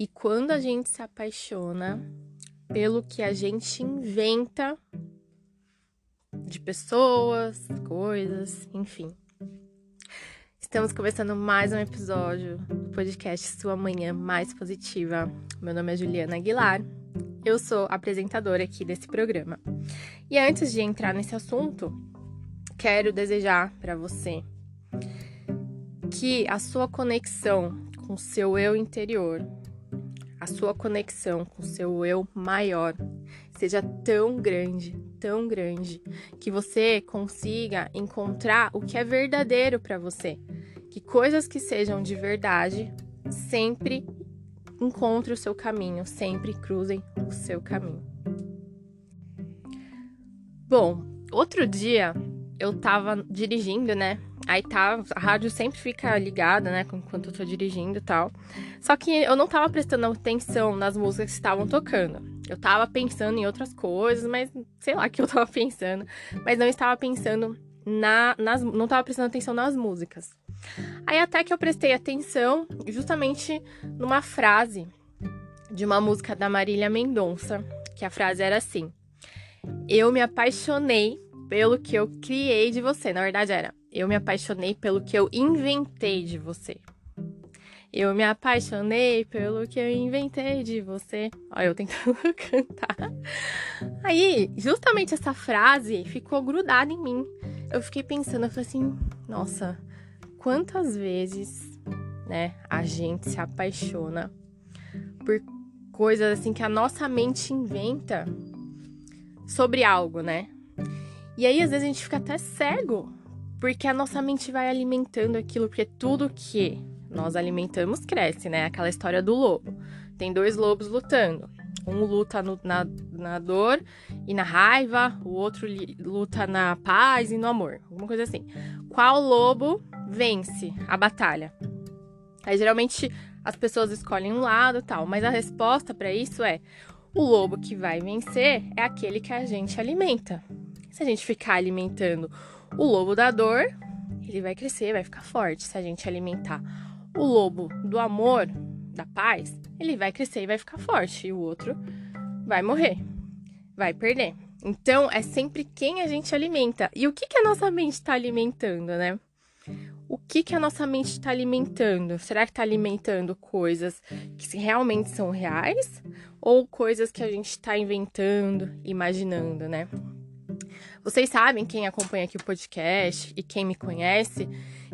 E quando a gente se apaixona pelo que a gente inventa de pessoas, coisas, enfim. Estamos começando mais um episódio do podcast Sua Manhã Mais Positiva. Meu nome é Juliana Aguilar. Eu sou apresentadora aqui desse programa. E antes de entrar nesse assunto, quero desejar para você que a sua conexão com o seu eu interior, a sua conexão com seu eu maior seja tão grande, tão grande, que você consiga encontrar o que é verdadeiro para você. Que coisas que sejam de verdade sempre encontrem o seu caminho, sempre cruzem o seu caminho. Bom, outro dia eu tava dirigindo, né? Aí tá, a rádio sempre fica ligada, né, enquanto eu tô dirigindo e tal. Só que eu não tava prestando atenção nas músicas que estavam tocando. Eu tava pensando em outras coisas, mas sei lá que eu tava pensando, mas não estava pensando na nas não tava prestando atenção nas músicas. Aí até que eu prestei atenção justamente numa frase de uma música da Marília Mendonça, que a frase era assim: Eu me apaixonei pelo que eu criei de você. Na verdade era: eu me apaixonei pelo que eu inventei de você. Eu me apaixonei pelo que eu inventei de você. Olha, eu tentando cantar. Aí, justamente essa frase ficou grudada em mim. Eu fiquei pensando, eu falei assim, nossa, quantas vezes, né, a gente se apaixona por coisas assim que a nossa mente inventa sobre algo, né? E aí, às vezes, a gente fica até cego porque a nossa mente vai alimentando aquilo, porque tudo que nós alimentamos cresce, né? Aquela história do lobo. Tem dois lobos lutando. Um luta no, na, na dor e na raiva, o outro luta na paz e no amor. Alguma coisa assim. Qual lobo vence a batalha? Aí geralmente as pessoas escolhem um lado tal, mas a resposta para isso é: o lobo que vai vencer é aquele que a gente alimenta. Se a gente ficar alimentando o lobo da dor, ele vai crescer, vai ficar forte se a gente alimentar. O lobo do amor, da paz, ele vai crescer e vai ficar forte. E o outro vai morrer, vai perder. Então, é sempre quem a gente alimenta. E o que, que a nossa mente está alimentando, né? O que, que a nossa mente está alimentando? Será que está alimentando coisas que realmente são reais? Ou coisas que a gente está inventando, imaginando, né? Vocês sabem, quem acompanha aqui o podcast e quem me conhece,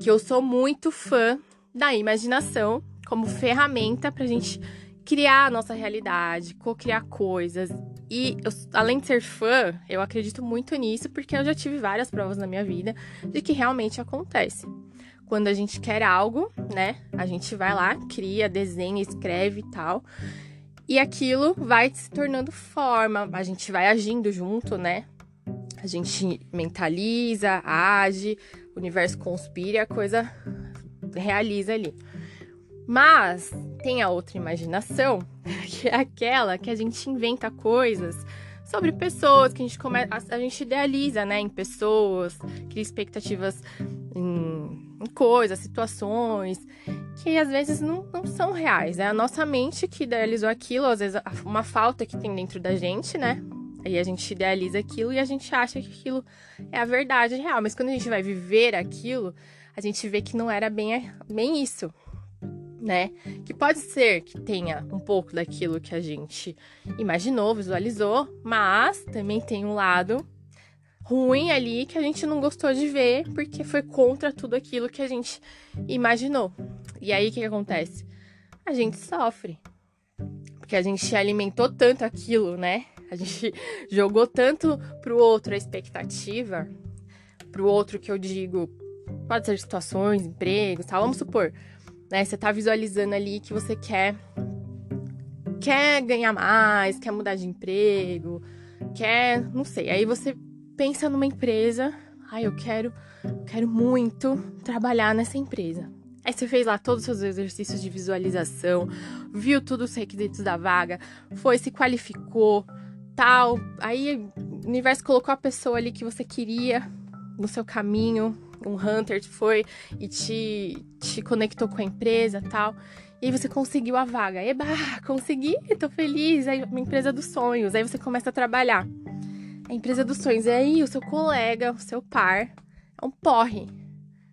que eu sou muito fã da imaginação como ferramenta para a gente criar a nossa realidade, co-criar coisas. E eu, além de ser fã, eu acredito muito nisso porque eu já tive várias provas na minha vida de que realmente acontece. Quando a gente quer algo, né? A gente vai lá, cria, desenha, escreve e tal. E aquilo vai se tornando forma, a gente vai agindo junto, né? A gente mentaliza, age, o universo conspira a coisa realiza ali. Mas tem a outra imaginação, que é aquela que a gente inventa coisas sobre pessoas, que a gente a, gente idealiza, né, em pessoas, cria expectativas em, em coisas, situações, que às vezes não, não são reais. É a nossa mente que idealizou aquilo, às vezes uma falta que tem dentro da gente, né? Aí a gente idealiza aquilo e a gente acha que aquilo é a verdade real. Mas quando a gente vai viver aquilo, a gente vê que não era bem, bem isso, né? Que pode ser que tenha um pouco daquilo que a gente imaginou, visualizou, mas também tem um lado ruim ali que a gente não gostou de ver porque foi contra tudo aquilo que a gente imaginou. E aí o que, que acontece? A gente sofre. Porque a gente alimentou tanto aquilo, né? A gente jogou tanto pro outro a expectativa, pro outro que eu digo, pode ser situações, empregos, tal. Vamos supor, né? Você tá visualizando ali que você quer quer ganhar mais, quer mudar de emprego, quer, não sei. Aí você pensa numa empresa, ai, ah, eu quero, quero muito trabalhar nessa empresa. Aí você fez lá todos os seus exercícios de visualização, viu todos os requisitos da vaga, foi, se qualificou, tal. Aí o universo colocou a pessoa ali que você queria no seu caminho. Um hunter foi e te, te conectou com a empresa tal. E aí você conseguiu a vaga. Eba, consegui, tô feliz. Aí uma empresa dos sonhos. Aí você começa a trabalhar. A empresa dos sonhos. E aí o seu colega, o seu par, é um porre.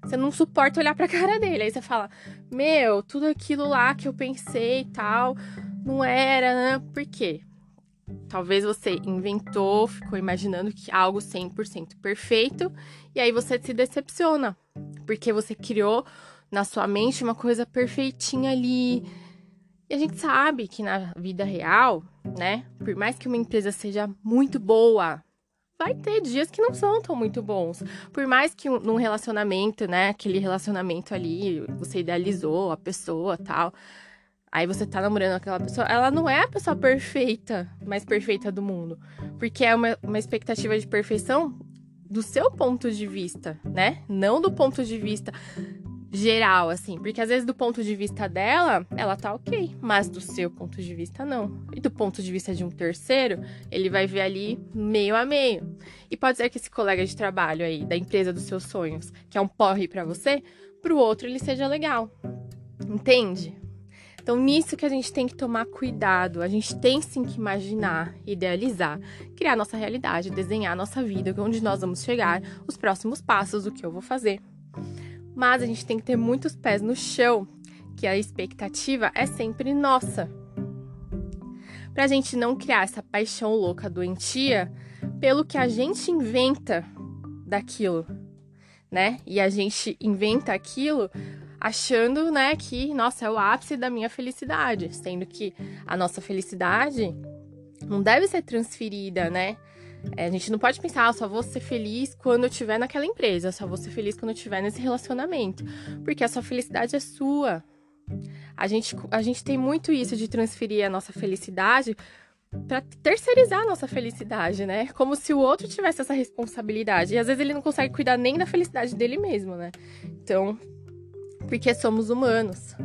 Você não suporta olhar pra cara dele. Aí você fala: Meu, tudo aquilo lá que eu pensei e tal, não era, né? Por quê? Talvez você inventou, ficou imaginando que algo 100% perfeito e aí você se decepciona, porque você criou na sua mente uma coisa perfeitinha ali. E a gente sabe que na vida real, né, por mais que uma empresa seja muito boa, vai ter dias que não são tão muito bons. Por mais que um, num relacionamento, né, aquele relacionamento ali, você idealizou a pessoa, tal, Aí você tá namorando aquela pessoa, ela não é a pessoa perfeita, mais perfeita do mundo. Porque é uma, uma expectativa de perfeição do seu ponto de vista, né? Não do ponto de vista geral, assim. Porque às vezes do ponto de vista dela, ela tá ok. Mas do seu ponto de vista, não. E do ponto de vista de um terceiro, ele vai ver ali meio a meio. E pode ser que esse colega de trabalho aí, da empresa dos seus sonhos, que é um porre para você, pro outro ele seja legal. Entende? Então, nisso que a gente tem que tomar cuidado, a gente tem sim que imaginar, idealizar, criar nossa realidade, desenhar a nossa vida, onde nós vamos chegar, os próximos passos, o que eu vou fazer. Mas a gente tem que ter muitos pés no chão, que a expectativa é sempre nossa. Pra gente não criar essa paixão louca doentia pelo que a gente inventa daquilo, né? E a gente inventa aquilo achando, né, que, nossa, é o ápice da minha felicidade, sendo que a nossa felicidade não deve ser transferida, né? É, a gente não pode pensar, ah, só vou ser feliz quando eu estiver naquela empresa, só vou ser feliz quando eu estiver nesse relacionamento, porque a sua felicidade é sua. A gente, a gente tem muito isso de transferir a nossa felicidade para terceirizar a nossa felicidade, né? Como se o outro tivesse essa responsabilidade. E às vezes ele não consegue cuidar nem da felicidade dele mesmo, né? Então, porque somos humanos.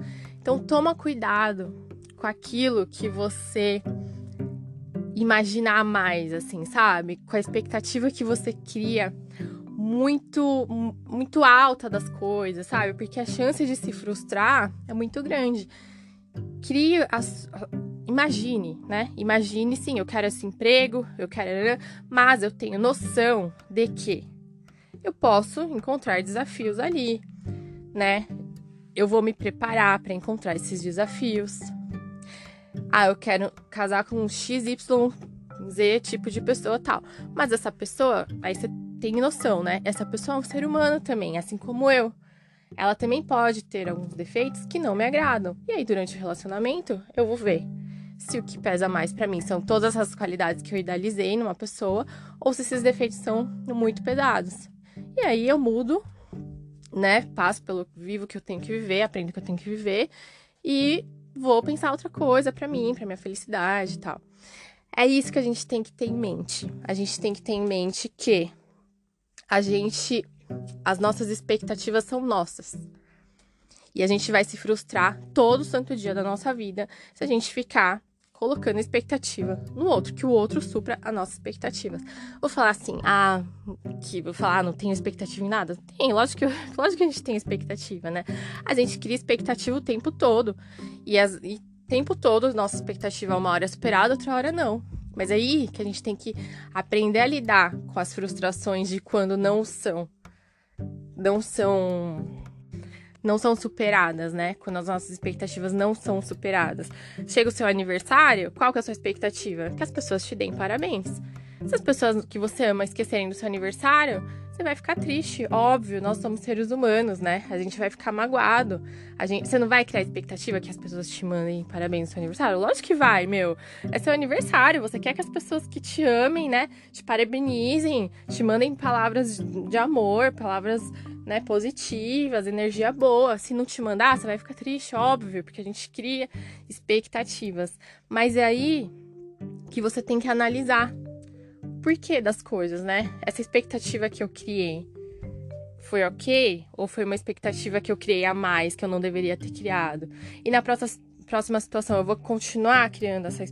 Então toma cuidado com aquilo que você imaginar mais, assim, sabe? Com a expectativa que você cria muito muito alta das coisas, sabe? Porque a chance de se frustrar é muito grande. Crie as imagine, né? Imagine sim, eu quero esse emprego, eu quero, mas eu tenho noção de que eu posso encontrar desafios ali, né? Eu vou me preparar para encontrar esses desafios. Ah, eu quero casar com um XYZ tipo de pessoa tal. Mas essa pessoa, aí você tem noção, né? Essa pessoa é um ser humano também, assim como eu. Ela também pode ter alguns defeitos que não me agradam. E aí, durante o relacionamento, eu vou ver se o que pesa mais para mim são todas as qualidades que eu idealizei numa pessoa ou se esses defeitos são muito pesados. E aí eu mudo né, passo pelo vivo que eu tenho que viver, aprendo que eu tenho que viver e vou pensar outra coisa para mim, para minha felicidade e tal. É isso que a gente tem que ter em mente. A gente tem que ter em mente que a gente as nossas expectativas são nossas. E a gente vai se frustrar todo santo dia da nossa vida se a gente ficar colocando expectativa no outro, que o outro supra as nossas expectativas. Vou falar assim, ah, que vou falar, ah, não tenho expectativa em nada? Tem, lógico que, lógico que a gente tem expectativa, né? A gente cria expectativa o tempo todo. E, as, e tempo todo, nossa expectativa uma hora é superada, outra hora não. Mas aí que a gente tem que aprender a lidar com as frustrações de quando não são. Não são não são superadas, né? Quando as nossas expectativas não são superadas. Chega o seu aniversário, qual que é a sua expectativa? Que as pessoas te deem parabéns. Se as pessoas que você ama esquecerem do seu aniversário, você vai ficar triste, óbvio, nós somos seres humanos, né? A gente vai ficar magoado. A gente, você não vai criar expectativa que as pessoas te mandem parabéns no seu aniversário? Lógico que vai, meu. É seu aniversário, você quer que as pessoas que te amem, né, te parabenizem, te mandem palavras de amor, palavras, né, positivas, energia boa. Se não te mandar, você vai ficar triste, óbvio, porque a gente cria expectativas. Mas é aí que você tem que analisar porquê das coisas, né? Essa expectativa que eu criei foi ok? Ou foi uma expectativa que eu criei a mais, que eu não deveria ter criado? E na próxima, próxima situação, eu vou continuar criando essa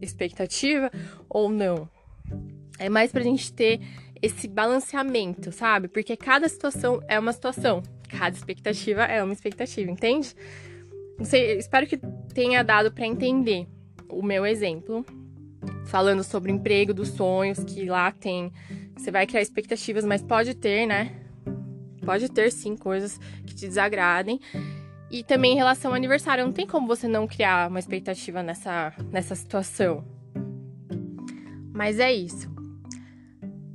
expectativa ou não? É mais pra gente ter esse balanceamento, sabe? Porque cada situação é uma situação, cada expectativa é uma expectativa, entende? sei, espero que tenha dado para entender o meu exemplo, falando sobre emprego dos sonhos, que lá tem. Você vai criar expectativas, mas pode ter, né? Pode ter sim coisas que te desagradem. E também em relação ao aniversário, não tem como você não criar uma expectativa nessa, nessa situação. Mas é isso.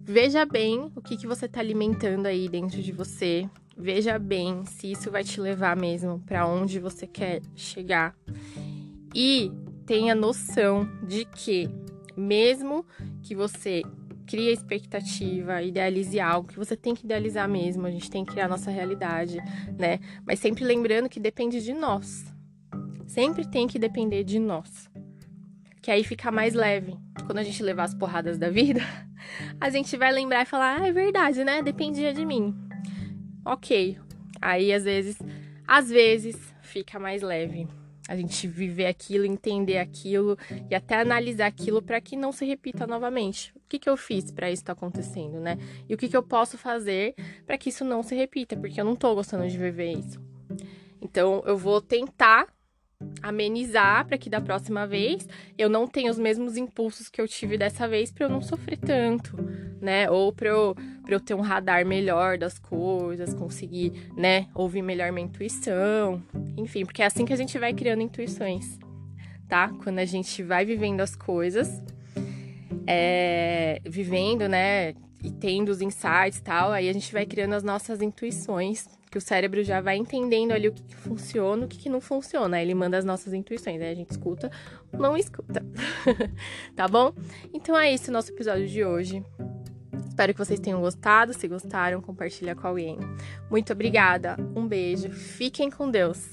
Veja bem o que, que você está alimentando aí dentro de você. Veja bem se isso vai te levar mesmo para onde você quer chegar. E tenha noção de que, mesmo que você crie expectativa, idealize algo, que você tem que idealizar mesmo, a gente tem que criar a nossa realidade, né? Mas sempre lembrando que depende de nós. Sempre tem que depender de nós. Que aí fica mais leve. Quando a gente levar as porradas da vida, a gente vai lembrar e falar: ah, é verdade, né? Dependia de mim. Ok. Aí às vezes, às vezes, fica mais leve a gente viver aquilo, entender aquilo e até analisar aquilo para que não se repita novamente. O que, que eu fiz para isso estar tá acontecendo, né? E o que, que eu posso fazer para que isso não se repita, porque eu não tô gostando de viver isso. Então, eu vou tentar amenizar para que da próxima vez eu não tenha os mesmos impulsos que eu tive dessa vez para eu não sofrer tanto, né? Ou para eu, eu ter um radar melhor das coisas, conseguir, né, ouvir melhor minha intuição, enfim, porque é assim que a gente vai criando intuições, tá? Quando a gente vai vivendo as coisas, é, vivendo, né, e tendo os insights e tal, aí a gente vai criando as nossas intuições que o cérebro já vai entendendo ali o que, que funciona, o que, que, não funciona. Aí ele manda as nossas intuições, aí a gente escuta ou não escuta. tá bom? Então é isso o nosso episódio de hoje. Espero que vocês tenham gostado. Se gostaram, compartilha com alguém. Muito obrigada. Um beijo. Fiquem com Deus.